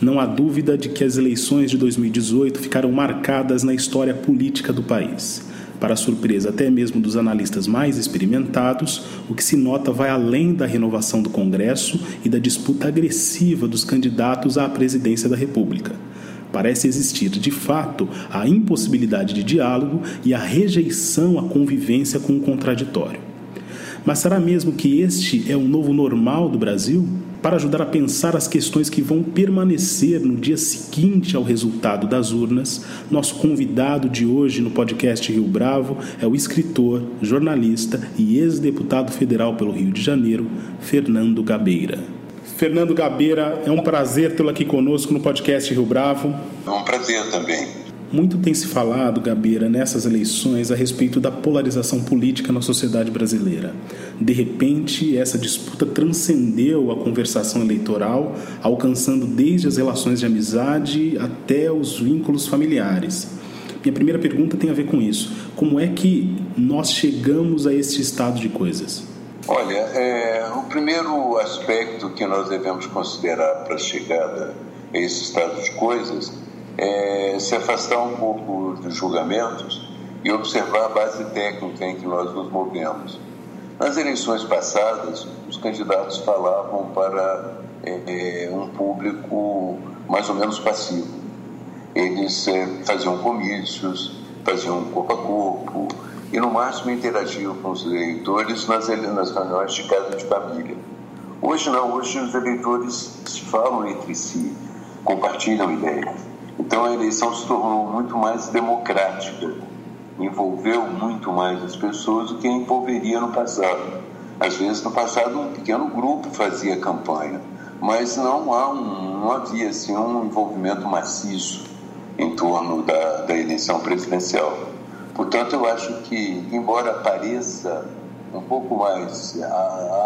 Não há dúvida de que as eleições de 2018 ficaram marcadas na história política do país. Para surpresa até mesmo dos analistas mais experimentados, o que se nota vai além da renovação do Congresso e da disputa agressiva dos candidatos à presidência da República. Parece existir, de fato, a impossibilidade de diálogo e a rejeição à convivência com o contraditório. Mas será mesmo que este é o novo normal do Brasil? Para ajudar a pensar as questões que vão permanecer no dia seguinte ao resultado das urnas, nosso convidado de hoje no podcast Rio Bravo é o escritor, jornalista e ex-deputado federal pelo Rio de Janeiro, Fernando Gabeira. Fernando Gabeira, é um prazer tê-lo aqui conosco no podcast Rio Bravo. É um prazer também. Muito tem se falado, Gabeira, nessas eleições a respeito da polarização política na sociedade brasileira. De repente, essa disputa transcendeu a conversação eleitoral, alcançando desde as relações de amizade até os vínculos familiares. Minha primeira pergunta tem a ver com isso. Como é que nós chegamos a esse estado de coisas? Olha, é, o primeiro aspecto que nós devemos considerar para a chegada a esse estado de coisas é, se afastar um pouco dos julgamentos e observar a base técnica em que nós nos movemos. Nas eleições passadas, os candidatos falavam para é, é um público mais ou menos passivo. Eles é, faziam comícios, faziam corpo a corpo e, no máximo, interagiam com os eleitores nas, nas reuniões de casa de família. Hoje não, hoje os eleitores falam entre si, compartilham ideias. Então a eleição se tornou muito mais democrática, envolveu muito mais as pessoas do que envolveria no passado. Às vezes no passado um pequeno grupo fazia campanha, mas não, há um, não havia assim, um envolvimento maciço em torno da, da eleição presidencial. Portanto, eu acho que, embora pareça um pouco mais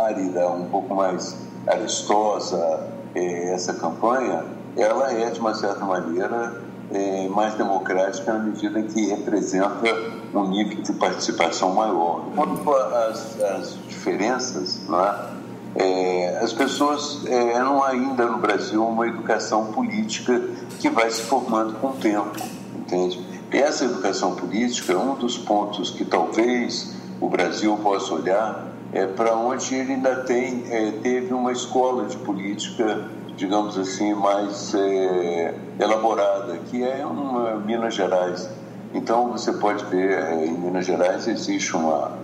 árida, um pouco mais arestosa eh, essa campanha, ela é, de uma certa maneira, é, mais democrática na medida em que representa um nível de participação maior. Quanto às, às diferenças, é? É, as pessoas é, não há ainda no Brasil uma educação política que vai se formando com o tempo, entende? E essa educação política, um dos pontos que talvez o Brasil possa olhar é para onde ele ainda tem, é, teve uma escola de política digamos assim, mais é, elaborada, que é uma Minas Gerais. Então você pode ver, é, em Minas Gerais existe uma,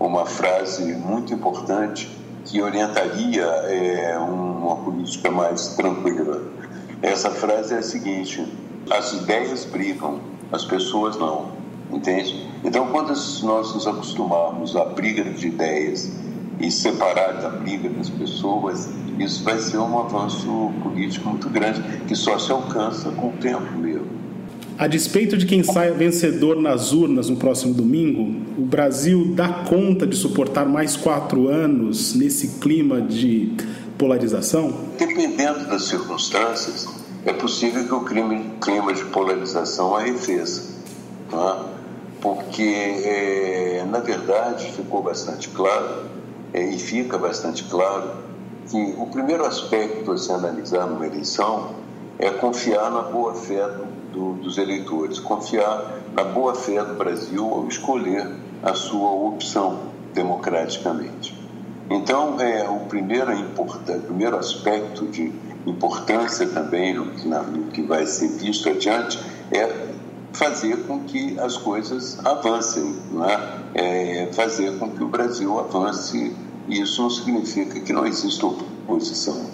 uma frase muito importante que orientaria é, uma política mais tranquila. Essa frase é a seguinte: as ideias brigam, as pessoas não, entende? Então, quando nós nos acostumarmos à briga de ideias e separar da briga das pessoas, isso vai ser um avanço político muito grande, que só se alcança com o tempo mesmo. A despeito de quem saia vencedor nas urnas no próximo domingo, o Brasil dá conta de suportar mais quatro anos nesse clima de polarização? Dependendo das circunstâncias, é possível que o clima de polarização arrefeça. Tá? Porque, é, na verdade, ficou bastante claro, é, e fica bastante claro, que o primeiro aspecto a se analisar numa eleição é confiar na boa-fé do, do, dos eleitores, confiar na boa-fé do Brasil ao escolher a sua opção democraticamente. Então, é, o primeiro, o primeiro aspecto de importância também no, na, no que vai ser visto adiante é fazer com que as coisas avancem, é? é fazer com que o Brasil avance isso não significa que não exista oposição.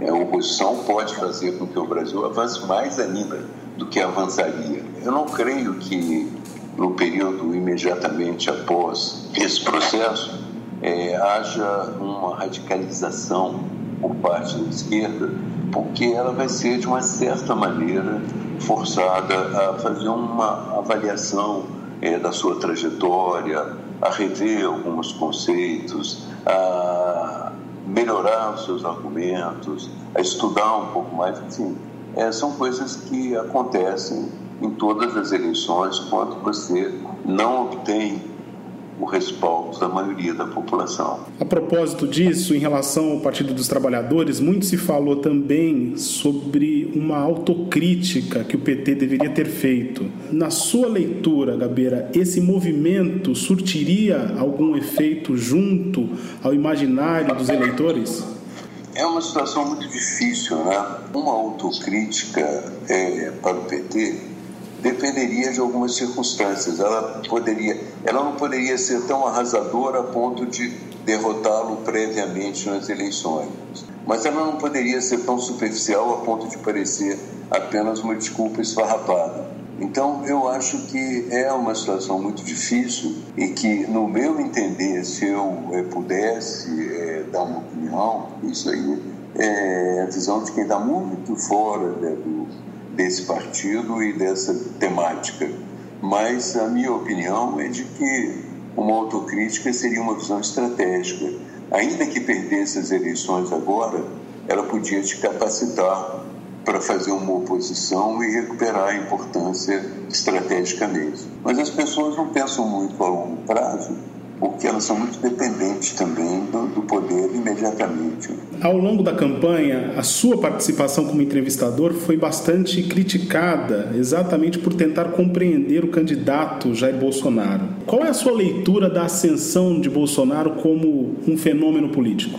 É, a oposição pode fazer com que o Brasil avance mais ainda do que avançaria. Eu não creio que no período imediatamente após esse processo é, haja uma radicalização por parte da esquerda, porque ela vai ser de uma certa maneira forçada a fazer uma avaliação é, da sua trajetória, a rever alguns conceitos, a melhorar os seus argumentos, a estudar um pouco mais, enfim. É, são coisas que acontecem em todas as eleições quando você não obtém o respaldo da maioria da população. A propósito disso, em relação ao Partido dos Trabalhadores, muito se falou também sobre uma autocrítica que o PT deveria ter feito. Na sua leitura, Gabeira, esse movimento surtiria algum efeito junto ao imaginário dos eleitores? É uma situação muito difícil, né? Uma autocrítica é, para o PT dependeria de algumas circunstâncias. Ela poderia, ela não poderia ser tão arrasadora a ponto de derrotá-lo previamente nas eleições, mas ela não poderia ser tão superficial a ponto de parecer apenas uma desculpa esfarrapada. Então, eu acho que é uma situação muito difícil e que, no meu entender, se eu é, pudesse é, dar uma opinião, isso aí é a visão de quem está muito fora né, do, desse partido e dessa temática. Mas a minha opinião é de que uma autocrítica seria uma visão estratégica. Ainda que perdesse as eleições agora, ela podia te capacitar para fazer uma oposição e recuperar a importância estrategicamente. Mas as pessoas não pensam muito a longo prazo porque elas são muito dependentes também do, do, poder imediatamente. Ao longo da campanha, a sua participação como entrevistador foi bastante criticada, exatamente por tentar compreender o candidato Jair Bolsonaro. Qual é a sua leitura da ascensão de Bolsonaro como um fenômeno político?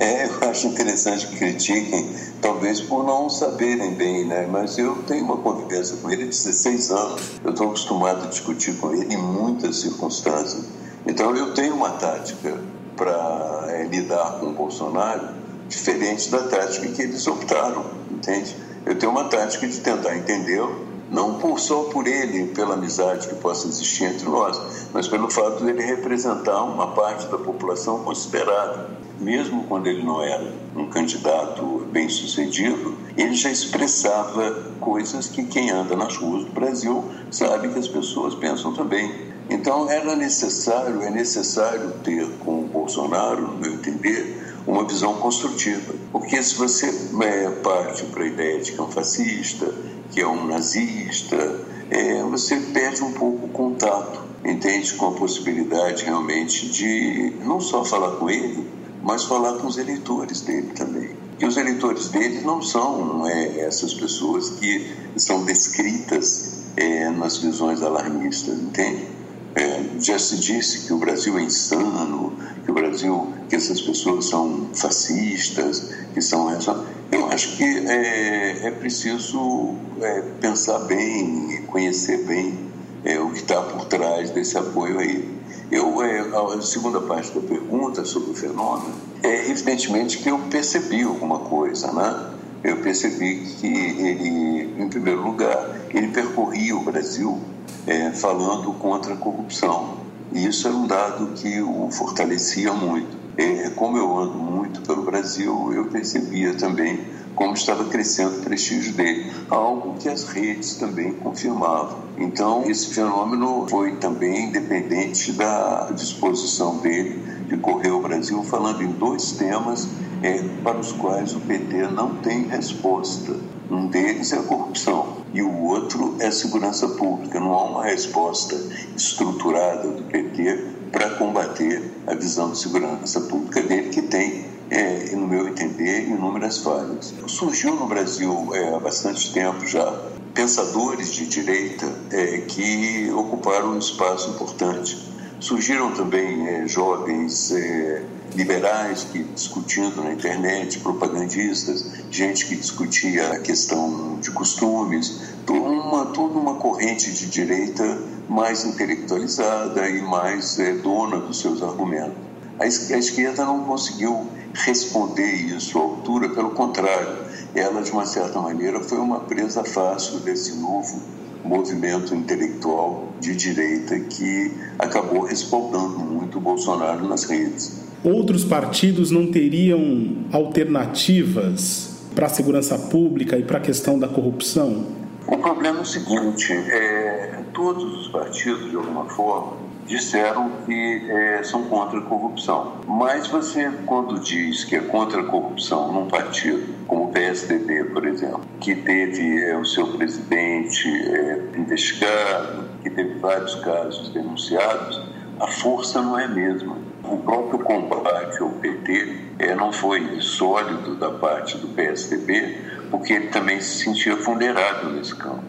É, eu acho interessante que critiquem, talvez por não saberem bem, né? Mas eu tenho uma convivência com ele de 16 anos. Eu estou acostumado a discutir com ele em muitas circunstâncias. Então eu tenho uma tática para é, lidar com o Bolsonaro diferente da tática que eles optaram, entende? Eu tenho uma tática de tentar entendê-lo, não por, só por ele, pela amizade que possa existir entre nós, mas pelo fato de ele representar uma parte da população considerável. Mesmo quando ele não era um candidato bem sucedido, ele já expressava coisas que quem anda nas ruas do Brasil sabe que as pessoas pensam também. Então era necessário, é necessário ter com o Bolsonaro, no meu entender, uma visão construtiva. Porque se você é, parte para a ideia de que é um fascista, que é um nazista, é, você perde um pouco o contato, entende? Com a possibilidade realmente de não só falar com ele, mas falar com os eleitores dele também. E os eleitores dele não são é, essas pessoas que são descritas é, nas visões alarmistas, entende? É, já se disse que o Brasil é insano, que o Brasil, que essas pessoas são fascistas, que são essa. Eu acho que é, é preciso é, pensar bem, conhecer bem é, o que está por trás desse apoio aí. Eu, é, a segunda parte da pergunta sobre o fenômeno, é evidentemente que eu percebi alguma coisa, né? Eu percebi que ele, em primeiro lugar, ele percorria o Brasil é, falando contra a corrupção. E isso era um dado que o fortalecia muito. É, como eu ando muito pelo Brasil, eu percebia também como estava crescendo o prestígio dele, algo que as redes também confirmavam. Então, esse fenômeno foi também independente da disposição dele de correr o Brasil, falando em dois temas é, para os quais o PT não tem resposta. Um deles é a corrupção e o outro é a segurança pública. Não há uma resposta estruturada do PT para combater a visão de segurança pública dele, que tem, é, no meu entender, inúmeras falhas. Surgiu no Brasil é, há bastante tempo já pensadores de direita é, que ocuparam um espaço importante. Surgiram também é, jovens é, liberais que discutindo na internet, propagandistas, gente que discutia a questão de costumes, uma, toda uma corrente de direita mais intelectualizada e mais é, dona dos seus argumentos. A, esquerda não conseguiu responder isso à altura, pelo contrário, ela, de uma certa maneira, foi uma presa fácil desse novo movimento intelectual de direita que acabou respaldando muito o Bolsonaro nas redes outros partidos não teriam alternativas para a segurança pública e para a questão da corrupção? O problema é o seguinte: é, todos os partidos, de alguma forma, disseram que é, são contra a corrupção. Mas você, quando diz que é contra a corrupção num partido, como o PSDB, por exemplo, que teve é, o seu presidente é, investigado, que teve vários casos denunciados, a força não é a mesma. O próprio combate ao PT é, não foi sólido da parte do PSDB, porque ele também se sentia vulnerável nesse campo.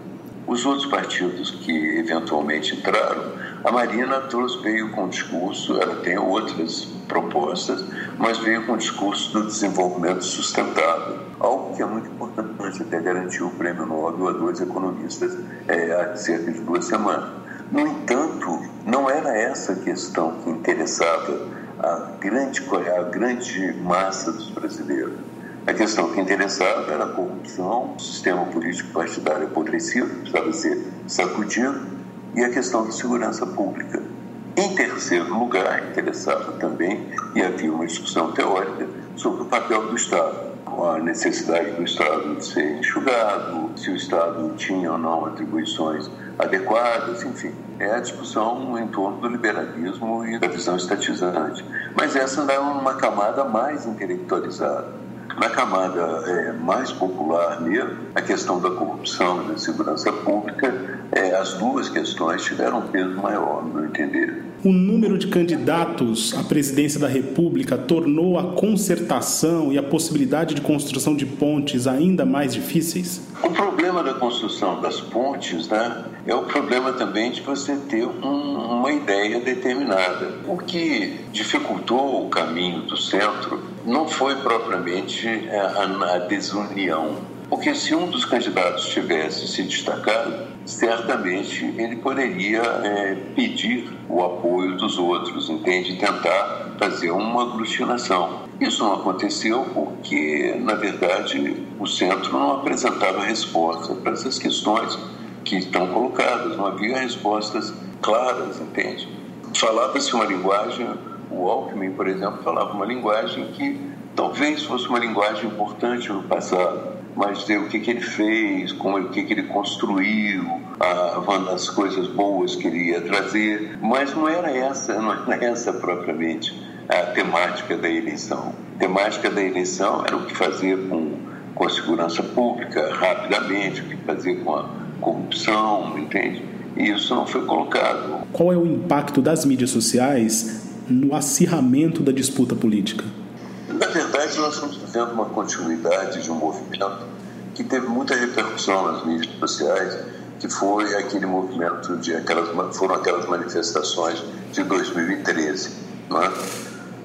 Os outros partidos que eventualmente entraram, a Marina trouxe, veio com o discurso, ela tem outras propostas, mas veio com o discurso do desenvolvimento sustentável, algo que é muito importante, até garantiu o prêmio Nobel a dois economistas é, há cerca de duas semanas. No entanto, não era essa a questão que interessava a grande, a grande massa dos brasileiros. A questão que interessava era a corrupção, o sistema político partidário apodrecido, precisava ser sacudido, e a questão da segurança pública. Em terceiro lugar, interessava também, e havia uma discussão teórica, sobre o papel do Estado, a necessidade do Estado de ser enxugado, se o Estado tinha ou não atribuições adequadas, enfim. É a discussão em torno do liberalismo e da visão estatizante. Mas essa ainda é uma camada mais intelectualizada. Na camada é, mais popular mesmo, a questão da corrupção e da segurança pública é, as duas questões tiveram um peso maior, no meu entender. O número de candidatos à presidência da República tornou a concertação e a possibilidade de construção de pontes ainda mais difíceis? O problema da construção das pontes né, é o problema também de você ter um, uma ideia determinada. O que dificultou o caminho do centro não foi propriamente a, a desunião, porque se um dos candidatos tivesse se destacado, certamente ele poderia é, pedir o apoio dos outros, entende? Tentar fazer uma aglutinação. Isso não aconteceu porque, na verdade, o centro não apresentava resposta para essas questões que estão colocadas, não havia respostas claras, entende? Falava-se uma linguagem, o Alckmin, por exemplo, falava uma linguagem que talvez fosse uma linguagem importante no passado, mas dizer o que, que ele fez, como, o que, que ele construiu, as coisas boas que ele ia trazer, mas não era essa, não era essa propriamente a temática da eleição. A temática da eleição era o que fazer com, com a segurança pública rapidamente, o que fazer com a corrupção, entende? E isso não foi colocado. Qual é o impacto das mídias sociais no acirramento da disputa política? Na verdade, nós estamos vivendo uma continuidade de um movimento que teve muita repercussão nas mídias sociais, que foi aquele movimento de aquelas foram aquelas manifestações de 2013, né?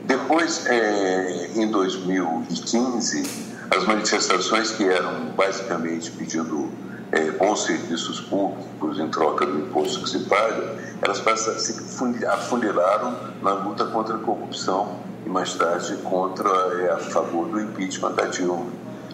Depois, é, em 2015, as manifestações que eram basicamente pedindo é, bons serviços públicos em troca do imposto que se paga, elas se afunilaram na luta contra a corrupção e mais tarde contra é, a favor do impeachment da Dilma.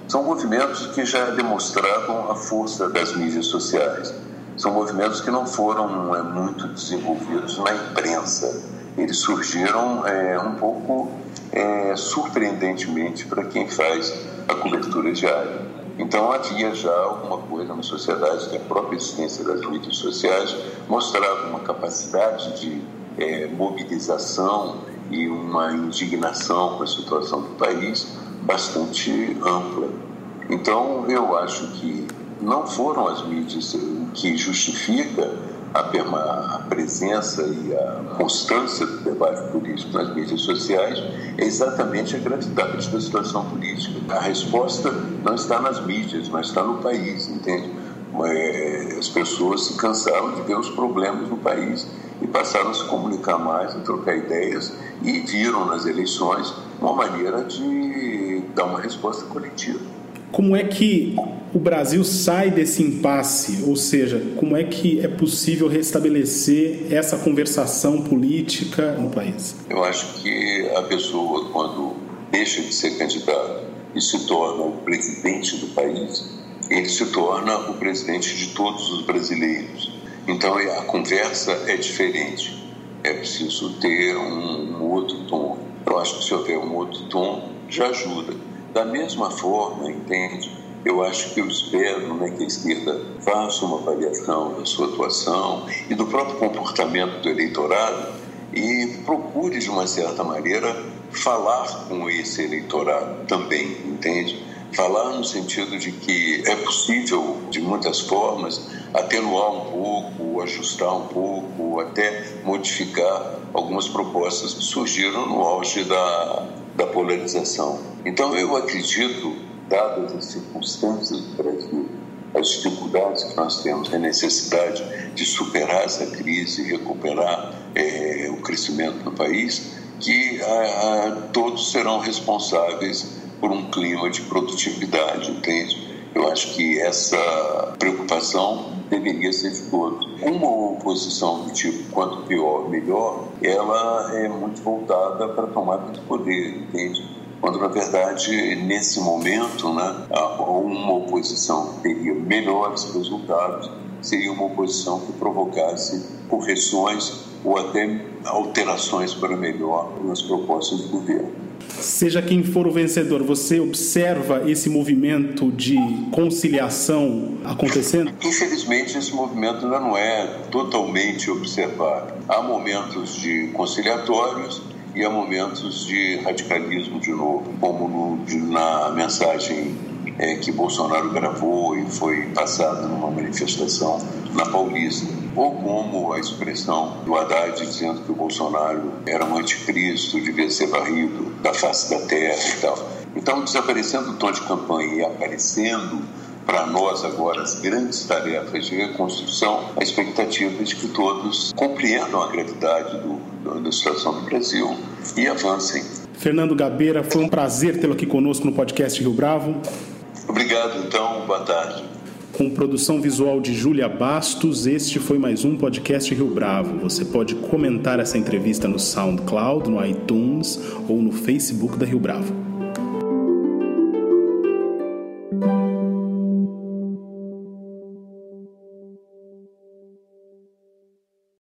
São movimentos que já demonstravam a força das mídias sociais. São movimentos que não foram é, muito desenvolvidos na imprensa. Eles surgiram é, um pouco é, surpreendentemente para quem faz a cobertura diária. Então havia já alguma coisa na sociedade que a própria existência das mídias sociais mostrava uma capacidade de é, mobilização e uma indignação com a situação do país bastante ampla. Então, eu acho que não foram as mídias que justifica a, a presença e a constância do debate político nas mídias sociais é exatamente a gravidade da situação política. A resposta não está nas mídias, mas está no país, entende? É, as pessoas se cansaram de ver os problemas no país e passaram a se comunicar mais, a trocar ideias e viram nas eleições uma maneira de dar uma resposta coletiva. Como é que o Brasil sai desse impasse? Ou seja, como é que é possível restabelecer essa conversação política no país? Eu acho que a pessoa, quando deixa de ser candidato e se torna o presidente do país, ele se torna o presidente de todos os brasileiros. Então a conversa é diferente. É preciso ter um, um outro tom. Eu acho que se houver um outro tom, já ajuda. Da mesma forma, entende? eu acho que eu espero né, que a esquerda faça uma avaliação da sua atuação e do próprio comportamento do eleitorado e procure, de uma certa maneira, falar com esse eleitorado também, entende? Falar no sentido de que é possível, de muitas formas, atenuar um pouco, ajustar um pouco, até modificar algumas propostas que surgiram no auge da, da polarização. Então, eu acredito, dadas as circunstâncias do Brasil, as dificuldades que nós temos, a necessidade de superar essa crise, recuperar é, o crescimento no país, que a, a, todos serão responsáveis por um clima de produtividade, entende? Eu acho que essa preocupação deveria ser de todos. Uma oposição do tipo quanto pior, melhor, ela é muito voltada para a tomada de poder, entende? Quando, na verdade, nesse momento, né, uma oposição que teria melhores resultados seria uma oposição que provocasse correções ou até alterações para melhor nas propostas do governo. Seja quem for o vencedor, você observa esse movimento de conciliação acontecendo? Infelizmente, esse movimento ainda não é totalmente observado. Há momentos de conciliatórios e há momentos de radicalismo de novo, como no, de, na mensagem é, que Bolsonaro gravou e foi passada numa manifestação na Paulista, ou como a expressão do Haddad dizendo que o Bolsonaro era um anticristo, devia ser varrido da face da terra e tal. Então, desaparecendo o tom de campanha e aparecendo para nós agora as grandes tarefas de reconstrução, a expectativa é de que todos compreendam a gravidade do, do, da situação do Brasil e avancem. Fernando Gabeira, foi um prazer tê-lo aqui conosco no podcast Rio Bravo. Obrigado, então. Boa tarde. Com produção visual de Júlia Bastos, este foi mais um podcast Rio Bravo. Você pode comentar essa entrevista no SoundCloud, no iTunes ou no Facebook da Rio Bravo.